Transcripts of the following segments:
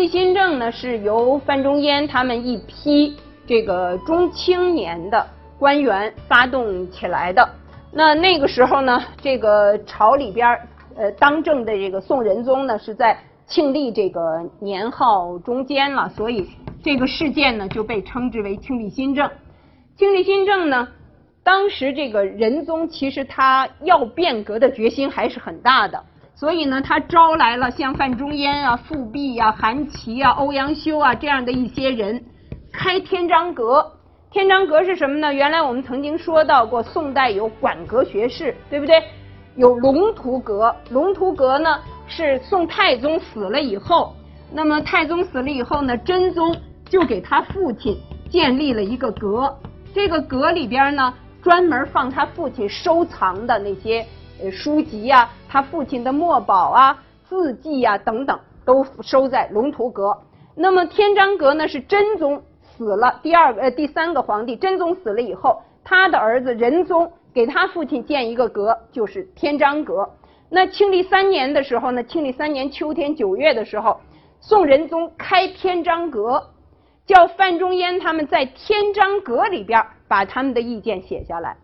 庆历新政呢是由范仲淹他们一批这个中青年的官员发动起来的。那那个时候呢，这个朝里边呃当政的这个宋仁宗呢是在庆历这个年号中间了，所以这个事件呢就被称之为庆历新政。庆历新政呢，当时这个仁宗其实他要变革的决心还是很大的。所以呢，他招来了像范仲淹啊、富弼啊、韩琦啊、欧阳修啊这样的一些人，开天章阁。天章阁是什么呢？原来我们曾经说到过，宋代有馆阁学士，对不对？有龙图阁。龙图阁呢，是宋太宗死了以后，那么太宗死了以后呢，真宗就给他父亲建立了一个阁。这个阁里边呢，专门放他父亲收藏的那些。呃，书籍呀，他父亲的墨宝啊、字迹呀等等，都收在龙图阁。那么天章阁呢，是真宗死了，第二个呃第三个皇帝真宗死了以后，他的儿子仁宗给他父亲建一个阁，就是天章阁。那庆历三年的时候呢，庆历三年秋天九月的时候，宋仁宗开天章阁，叫范仲淹他们在天章阁里边把他们的意见写下来。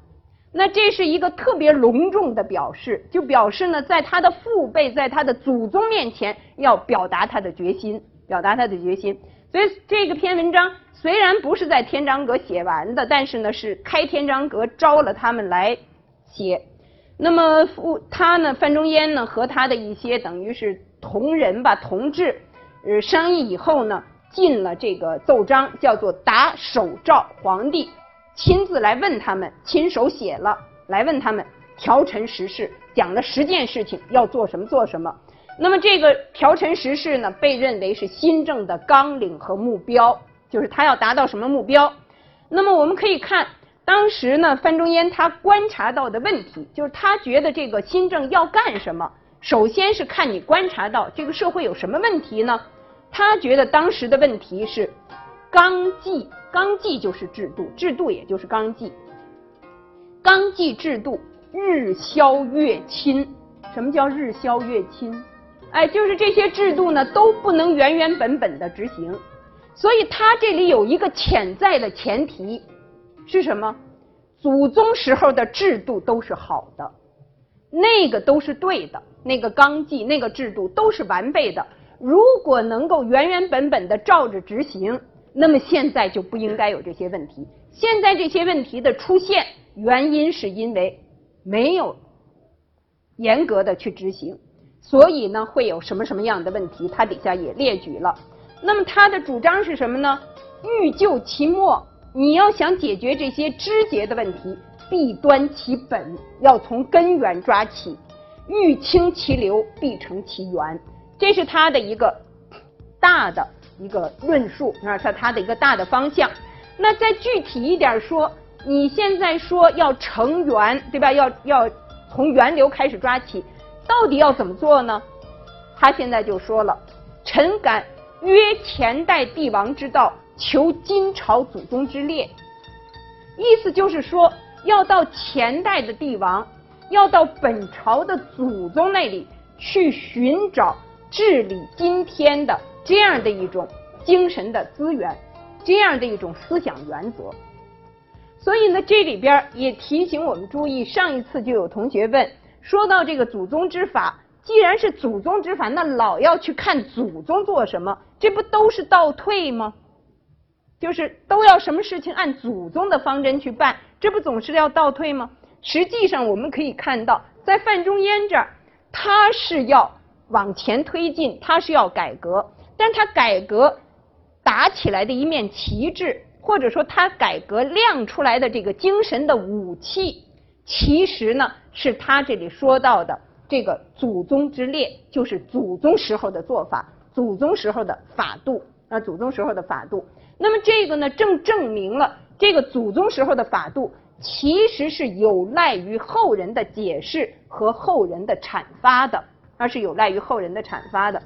那这是一个特别隆重的表示，就表示呢，在他的父辈，在他的祖宗面前，要表达他的决心，表达他的决心。所以这个篇文章虽然不是在天章阁写完的，但是呢，是开天章阁招了他们来写。那么父他呢，范仲淹呢，和他的一些等于是同人吧、同志，呃，商议以后呢，进了这个奏章，叫做打手诏皇帝。亲自来问他们，亲手写了来问他们，调陈实事，讲了十件事情要做什么做什么。那么这个调陈实事呢，被认为是新政的纲领和目标，就是他要达到什么目标。那么我们可以看，当时呢，范仲淹他观察到的问题，就是他觉得这个新政要干什么，首先是看你观察到这个社会有什么问题呢？他觉得当时的问题是纲纪。纲纪就是制度，制度也就是纲纪。纲纪制度日消月侵。什么叫日消月侵？哎，就是这些制度呢都不能原原本本的执行。所以他这里有一个潜在的前提是什么？祖宗时候的制度都是好的，那个都是对的，那个纲纪、那个制度都是完备的。如果能够原原本本的照着执行。那么现在就不应该有这些问题。现在这些问题的出现，原因是因为没有严格的去执行，所以呢会有什么什么样的问题？他底下也列举了。那么他的主张是什么呢？欲救其末，你要想解决这些枝节的问题，必端其本，要从根源抓起；欲清其流，必成其源。这是他的一个大的。一个论述啊，是它的一个大的方向。那再具体一点说，你现在说要成源，对吧？要要从源流开始抓起，到底要怎么做呢？他现在就说了：“臣敢约前代帝王之道，求今朝祖宗之列。”意思就是说，要到前代的帝王，要到本朝的祖宗那里去寻找治理今天的。这样的一种精神的资源，这样的一种思想原则，所以呢，这里边也提醒我们注意。上一次就有同学问，说到这个祖宗之法，既然是祖宗之法，那老要去看祖宗做什么，这不都是倒退吗？就是都要什么事情按祖宗的方针去办，这不总是要倒退吗？实际上，我们可以看到，在范仲淹这儿，他是要往前推进，他是要改革。但他改革打起来的一面旗帜，或者说他改革亮出来的这个精神的武器，其实呢是他这里说到的这个祖宗之列，就是祖宗时候的做法，祖宗时候的法度啊，祖宗时候的法度。那么这个呢，正证明了这个祖宗时候的法度其实是有赖于后人的解释和后人的阐发的，而是有赖于后人的阐发的。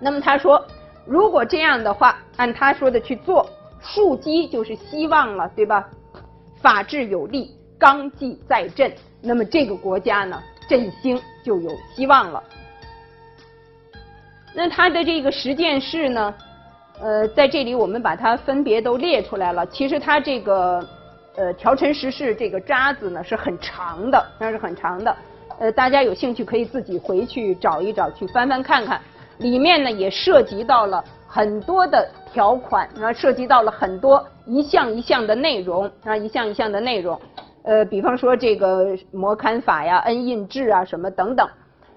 那么他说，如果这样的话，按他说的去做，树基就是希望了，对吧？法治有力，纲纪在振，那么这个国家呢，振兴就有希望了。那他的这个十件事呢，呃，在这里我们把它分别都列出来了。其实它这个呃条陈十事这个渣子呢是很长的，那是很长的。呃，大家有兴趣可以自己回去找一找，去翻翻看看。里面呢也涉及到了很多的条款，啊，涉及到了很多一项一项的内容，啊，一项一项的内容。呃，比方说这个摩勘法呀、恩印制啊什么等等。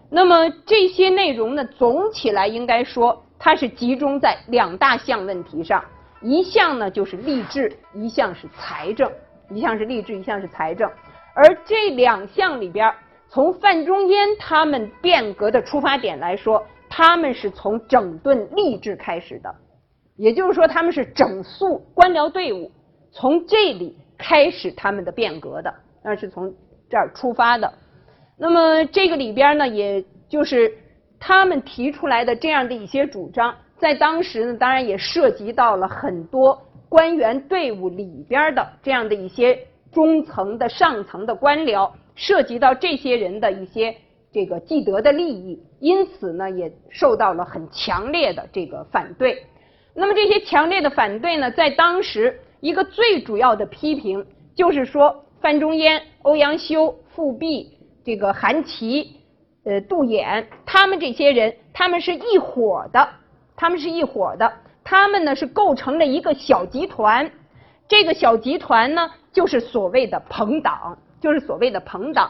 那么这些内容呢，总起来应该说它是集中在两大项问题上，一项呢就是吏治，一项是财政，一项是吏治，一项是财政。而这两项里边，从范仲淹他们变革的出发点来说。他们是从整顿吏治开始的，也就是说，他们是整肃官僚队伍，从这里开始他们的变革的，那是从这儿出发的。那么这个里边呢，也就是他们提出来的这样的一些主张，在当时呢，当然也涉及到了很多官员队伍里边的这样的一些中层的上层的官僚，涉及到这些人的一些。这个既得的利益，因此呢，也受到了很强烈的这个反对。那么这些强烈的反对呢，在当时一个最主要的批评，就是说范仲淹、欧阳修、富弼、这个韩琦、呃杜衍，他们这些人，他们是一伙的，他们是一伙的，他们呢是构成了一个小集团。这个小集团呢，就是所谓的朋党，就是所谓的朋党。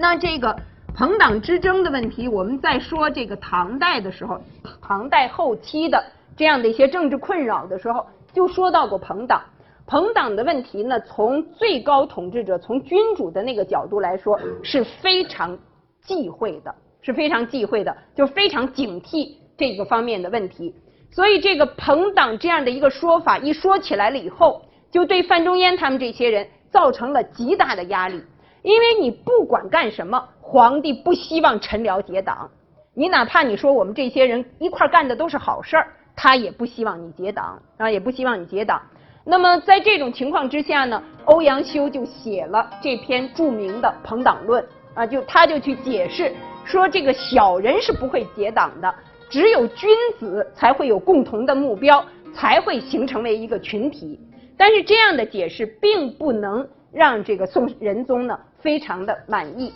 那这个朋党之争的问题，我们在说这个唐代的时候，唐代后期的这样的一些政治困扰的时候，就说到过朋党。朋党的问题呢，从最高统治者、从君主的那个角度来说，是非常忌讳的，是非常忌讳的，就非常警惕这个方面的问题。所以，这个朋党这样的一个说法一说起来了以后，就对范仲淹他们这些人造成了极大的压力。因为你不管干什么，皇帝不希望臣僚结党。你哪怕你说我们这些人一块干的都是好事儿，他也不希望你结党啊，也不希望你结党。那么在这种情况之下呢，欧阳修就写了这篇著名的《朋党论》啊，就他就去解释说，这个小人是不会结党的，只有君子才会有共同的目标，才会形成为一个群体。但是这样的解释并不能。让这个宋仁宗呢非常的满意，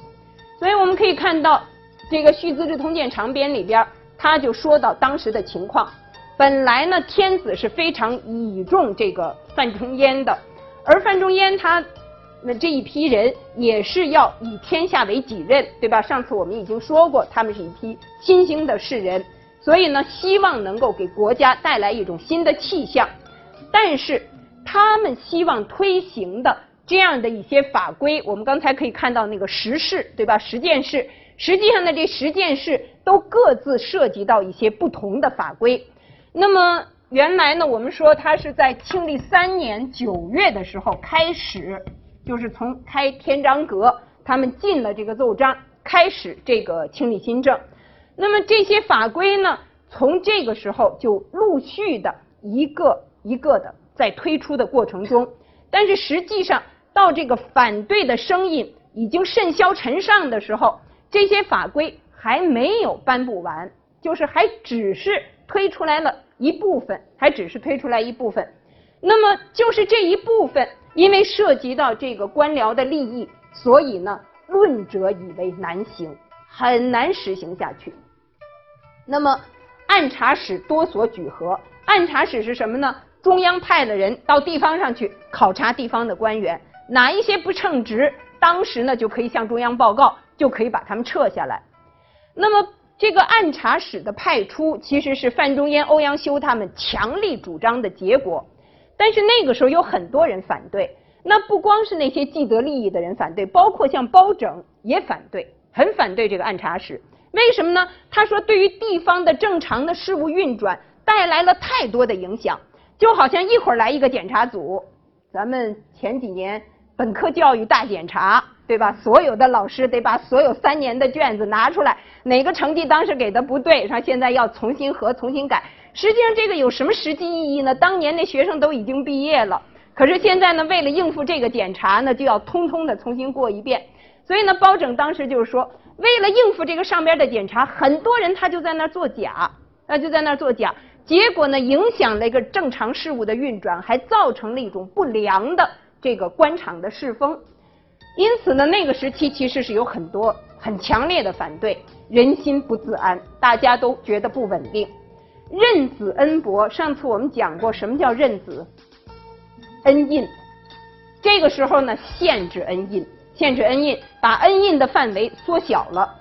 所以我们可以看到这个《续资治通鉴长编》里边，他就说到当时的情况。本来呢，天子是非常倚重这个范仲淹的，而范仲淹他那这一批人也是要以天下为己任，对吧？上次我们已经说过，他们是一批新兴的士人，所以呢，希望能够给国家带来一种新的气象。但是他们希望推行的。这样的一些法规，我们刚才可以看到那个十事，对吧？十件事，实际上呢，这十件事都各自涉及到一些不同的法规。那么原来呢，我们说它是在庆历三年九月的时候开始，就是从开天章阁，他们进了这个奏章，开始这个清理新政。那么这些法规呢，从这个时候就陆续的一个一个的在推出的过程中，但是实际上。到这个反对的声音已经甚嚣尘上的时候，这些法规还没有颁布完，就是还只是推出来了一部分，还只是推出来一部分。那么就是这一部分，因为涉及到这个官僚的利益，所以呢，论者以为难行，很难实行下去。那么按察使多所举核，按察使是什么呢？中央派的人到地方上去考察地方的官员。哪一些不称职，当时呢就可以向中央报告，就可以把他们撤下来。那么这个按察使的派出，其实是范仲淹、欧阳修他们强力主张的结果。但是那个时候有很多人反对，那不光是那些既得利益的人反对，包括像包拯也反对，很反对这个按察使。为什么呢？他说，对于地方的正常的事务运转带来了太多的影响，就好像一会儿来一个检查组，咱们前几年。本科教育大检查，对吧？所有的老师得把所有三年的卷子拿出来，哪个成绩当时给的不对，说现在要重新核、重新改。实际上这个有什么实际意义呢？当年那学生都已经毕业了，可是现在呢，为了应付这个检查呢，就要通通的重新过一遍。所以呢，包拯当时就是说，为了应付这个上边的检查，很多人他就在那儿作假，啊，就在那儿作假，结果呢，影响了一个正常事物的运转，还造成了一种不良的这个官场的世风。因此呢，那个时期其实是有很多很强烈的反对，人心不自安，大家都觉得不稳定。任子恩薄，上次我们讲过，什么叫任子恩印？这个时候呢，限制恩印，限制恩印，把恩印的范围缩小了，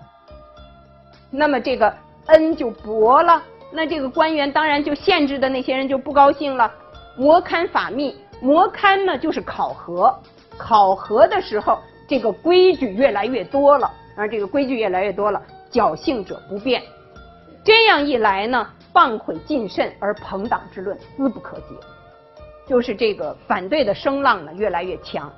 那么这个恩就薄了，那这个官员当然就限制的那些人就不高兴了。摩勘法密，摩勘呢就是考核。考核的时候，这个规矩越来越多了，而这个规矩越来越多了，侥幸者不变。这样一来呢，谤毁尽甚而朋党之论思不可解，就是这个反对的声浪呢越来越强。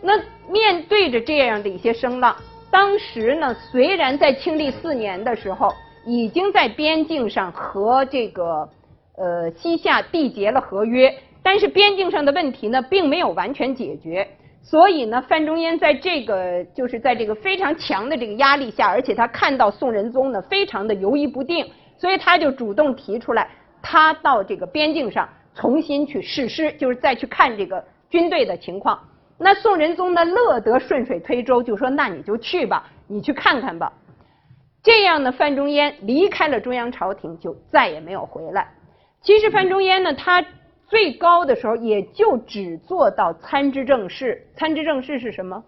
那面对着这样的一些声浪，当时呢虽然在庆历四年的时候已经在边境上和这个呃西夏缔结了合约，但是边境上的问题呢并没有完全解决。所以呢，范仲淹在这个就是在这个非常强的这个压力下，而且他看到宋仁宗呢非常的犹豫不定，所以他就主动提出来，他到这个边境上重新去试师，就是再去看这个军队的情况。那宋仁宗呢乐得顺水推舟，就说那你就去吧，你去看看吧。这样呢，范仲淹离开了中央朝廷，就再也没有回来。其实范仲淹呢，他。最高的时候也就只做到参知政事，参知政事是什么？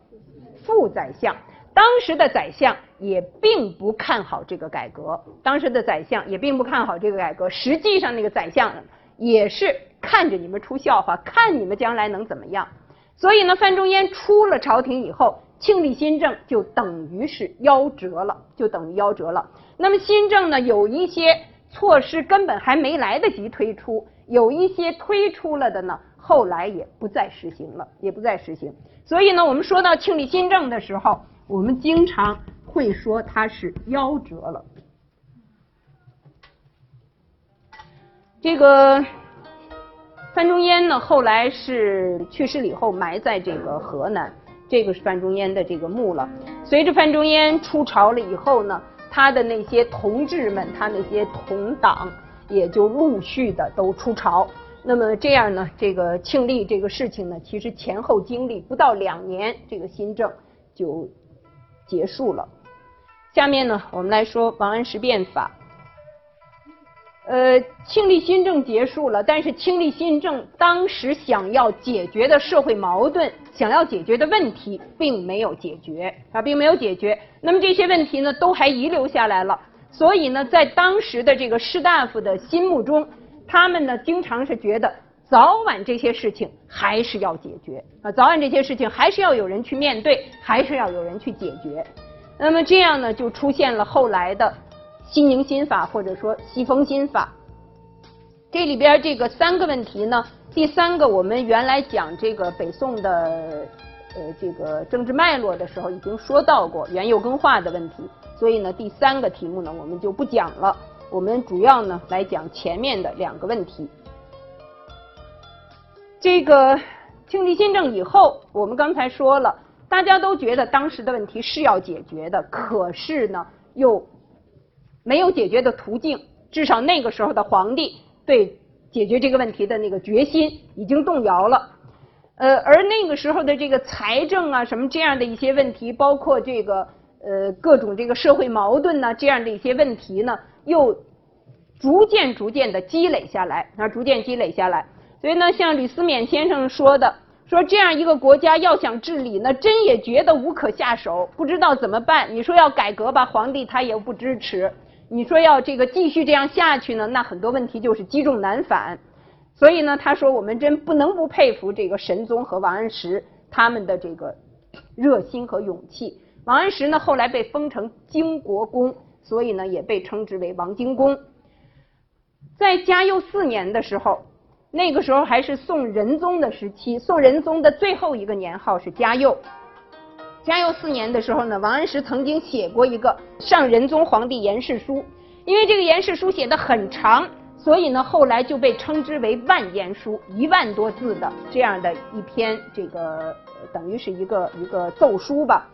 副宰相。当时的宰相也并不看好这个改革，当时的宰相也并不看好这个改革。实际上，那个宰相也是看着你们出笑话，看你们将来能怎么样。所以呢，范仲淹出了朝廷以后，庆历新政就等于是夭折了，就等于夭折了。那么新政呢，有一些措施根本还没来得及推出。有一些推出了的呢，后来也不再实行了，也不再实行。所以呢，我们说到庆历新政的时候，我们经常会说它是夭折了。这个范仲淹呢，后来是去世了以后埋在这个河南，这个是范仲淹的这个墓了。随着范仲淹出朝了以后呢，他的那些同志们，他那些同党。也就陆续的都出朝，那么这样呢，这个庆历这个事情呢，其实前后经历不到两年，这个新政就结束了。下面呢，我们来说王安石变法。呃，庆历新政结束了，但是庆历新政当时想要解决的社会矛盾、想要解决的问题，并没有解决啊，并没有解决。那么这些问题呢，都还遗留下来了。所以呢，在当时的这个士大夫的心目中，他们呢经常是觉得早晚这些事情还是要解决啊，早晚这些事情还是要有人去面对，还是要有人去解决。那么这样呢，就出现了后来的西宁新法或者说西风新法。这里边这个三个问题呢，第三个我们原来讲这个北宋的呃这个政治脉络的时候已经说到过元佑更化的问题。所以呢，第三个题目呢，我们就不讲了。我们主要呢来讲前面的两个问题。这个庆历新政以后，我们刚才说了，大家都觉得当时的问题是要解决的，可是呢，又没有解决的途径。至少那个时候的皇帝对解决这个问题的那个决心已经动摇了。呃，而那个时候的这个财政啊，什么这样的一些问题，包括这个。呃，各种这个社会矛盾呢，这样的一些问题呢，又逐渐逐渐的积累下来，啊，逐渐积累下来。所以呢，像吕思勉先生说的，说这样一个国家要想治理呢，真也觉得无可下手，不知道怎么办。你说要改革吧，皇帝他也不支持；你说要这个继续这样下去呢，那很多问题就是积重难返。所以呢，他说我们真不能不佩服这个神宗和王安石他们的这个热心和勇气。王安石呢，后来被封成京国公，所以呢，也被称之为王京公。在嘉佑四年的时候，那个时候还是宋仁宗的时期，宋仁宗的最后一个年号是嘉佑。嘉佑四年的时候呢，王安石曾经写过一个上仁宗皇帝言事书，因为这个言事书写的很长，所以呢，后来就被称之为万言书，一万多字的这样的一篇，这个等于是一个一个奏书吧。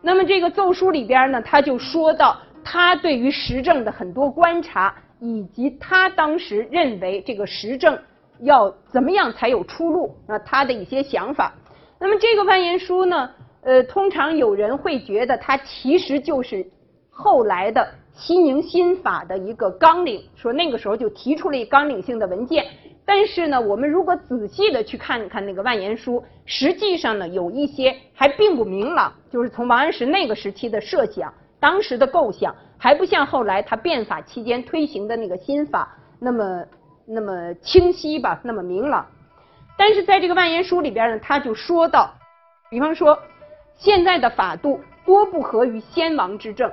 那么这个奏书里边呢，他就说到他对于时政的很多观察，以及他当时认为这个时政要怎么样才有出路啊，他的一些想法。那么这个万言书呢，呃，通常有人会觉得它其实就是后来的西宁新法的一个纲领，说那个时候就提出了一纲领性的文件。但是呢，我们如果仔细的去看看那个万言书，实际上呢，有一些还并不明朗。就是从王安石那个时期的设想，当时的构想，还不像后来他变法期间推行的那个新法那么那么清晰吧，那么明朗。但是在这个万言书里边呢，他就说到，比方说，现在的法度多不合于先王之政。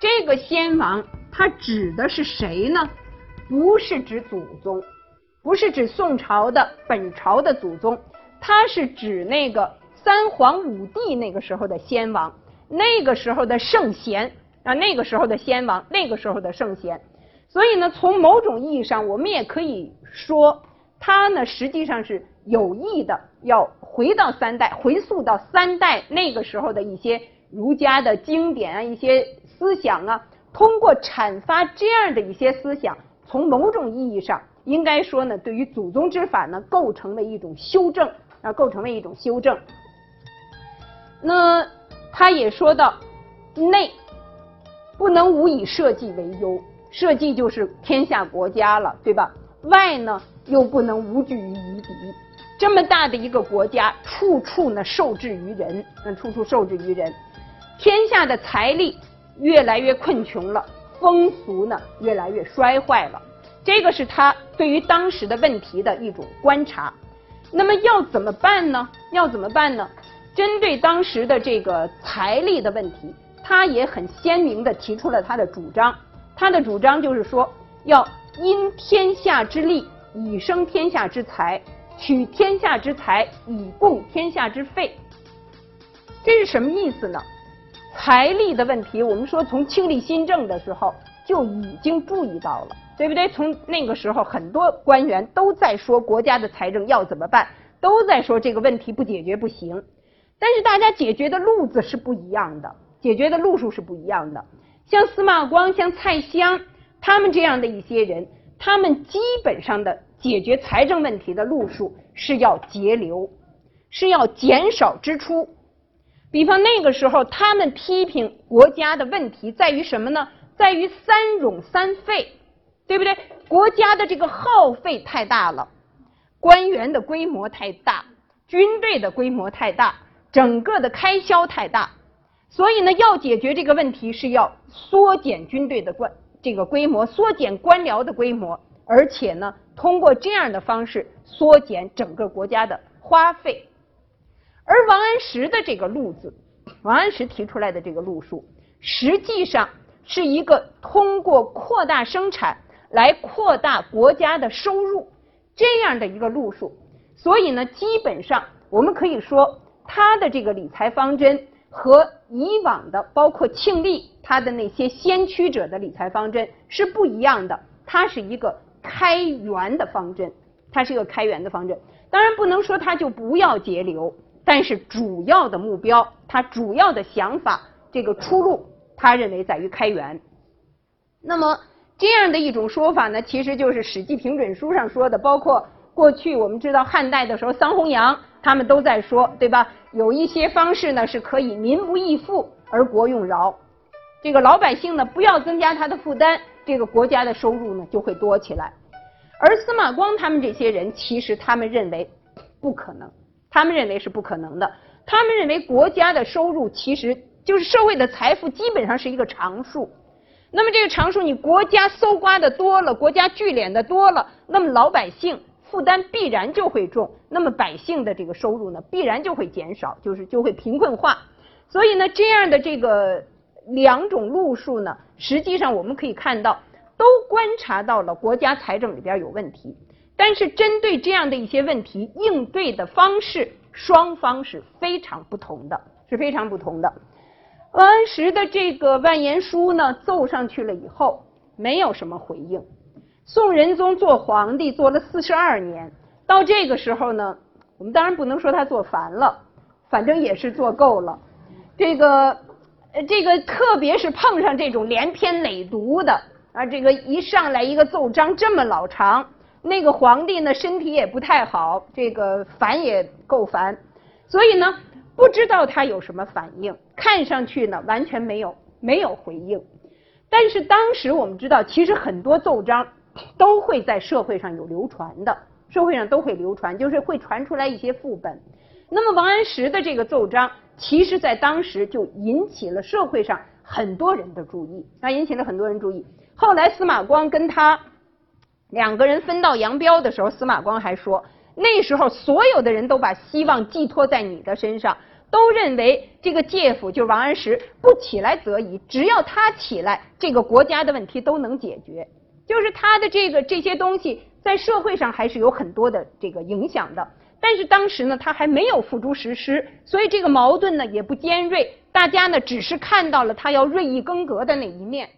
这个先王，他指的是谁呢？不是指祖宗。不是指宋朝的本朝的祖宗，他是指那个三皇五帝那个时候的先王，那个时候的圣贤啊，那个时候的先王，那个时候的圣贤。所以呢，从某种意义上，我们也可以说，他呢实际上是有意的要回到三代，回溯到三代那个时候的一些儒家的经典啊，一些思想啊，通过阐发这样的一些思想，从某种意义上。应该说呢，对于祖宗之法呢，构成了一种修正啊，构成了一种修正。那他也说到，内不能无以社稷为忧，社稷就是天下国家了，对吧？外呢又不能无惧于夷狄，这么大的一个国家，处处呢受制于人，嗯，处处受制于人，天下的财力越来越困穷了，风俗呢越来越衰坏了。这个是他对于当时的问题的一种观察。那么要怎么办呢？要怎么办呢？针对当时的这个财力的问题，他也很鲜明的提出了他的主张。他的主张就是说，要因天下之利，以生天下之财，取天下之财，以供天下之费。这是什么意思呢？财力的问题，我们说从庆历新政的时候就已经注意到了。对不对？从那个时候，很多官员都在说国家的财政要怎么办，都在说这个问题不解决不行。但是大家解决的路子是不一样的，解决的路数是不一样的。像司马光、像蔡襄他们这样的一些人，他们基本上的解决财政问题的路数是要节流，是要减少支出。比方那个时候，他们批评国家的问题在于什么呢？在于三冗三费。对不对？国家的这个耗费太大了，官员的规模太大，军队的规模太大，整个的开销太大，所以呢，要解决这个问题是要缩减军队的官这个规模，缩减官僚的规模，而且呢，通过这样的方式缩减整个国家的花费。而王安石的这个路子，王安石提出来的这个路数，实际上是一个通过扩大生产。来扩大国家的收入，这样的一个路数，所以呢，基本上我们可以说，他的这个理财方针和以往的，包括庆历他的那些先驱者的理财方针是不一样的。它是一个开源的方针，它是一个开源的方针。当然不能说他就不要节流，但是主要的目标，他主要的想法，这个出路，他认为在于开源。那么。这样的一种说法呢，其实就是《史记平准书》上说的，包括过去我们知道汉代的时候，桑弘羊他们都在说，对吧？有一些方式呢是可以民不易富而国用饶，这个老百姓呢不要增加他的负担，这个国家的收入呢就会多起来。而司马光他们这些人，其实他们认为不可能，他们认为是不可能的，他们认为国家的收入其实就是社会的财富基本上是一个常数。那么这个常数，你国家搜刮的多了，国家聚敛的多了，那么老百姓负担必然就会重，那么百姓的这个收入呢，必然就会减少，就是就会贫困化。所以呢，这样的这个两种路数呢，实际上我们可以看到，都观察到了国家财政里边有问题，但是针对这样的一些问题，应对的方式，双方是非常不同的，是非常不同的。王安石的这个万言书呢，奏上去了以后，没有什么回应。宋仁宗做皇帝做了四十二年，到这个时候呢，我们当然不能说他做烦了，反正也是做够了。这个呃，这个特别是碰上这种连篇累牍的啊，这个一上来一个奏章这么老长，那个皇帝呢身体也不太好，这个烦也够烦，所以呢不知道他有什么反应，看上去呢完全没有没有回应。但是当时我们知道，其实很多奏章都会在社会上有流传的，社会上都会流传，就是会传出来一些副本。那么王安石的这个奏章，其实在当时就引起了社会上很多人的注意，啊，引起了很多人注意。后来司马光跟他两个人分道扬镳的时候，司马光还说，那时候所有的人都把希望寄托在你的身上，都认为这个介甫就是王安石不起来则已，只要他起来，这个国家的问题都能解决。就是他的这个这些东西在社会上还是有很多的这个影响的。但是当时呢，他还没有付诸实施，所以这个矛盾呢也不尖锐，大家呢只是看到了他要锐意更革的那一面。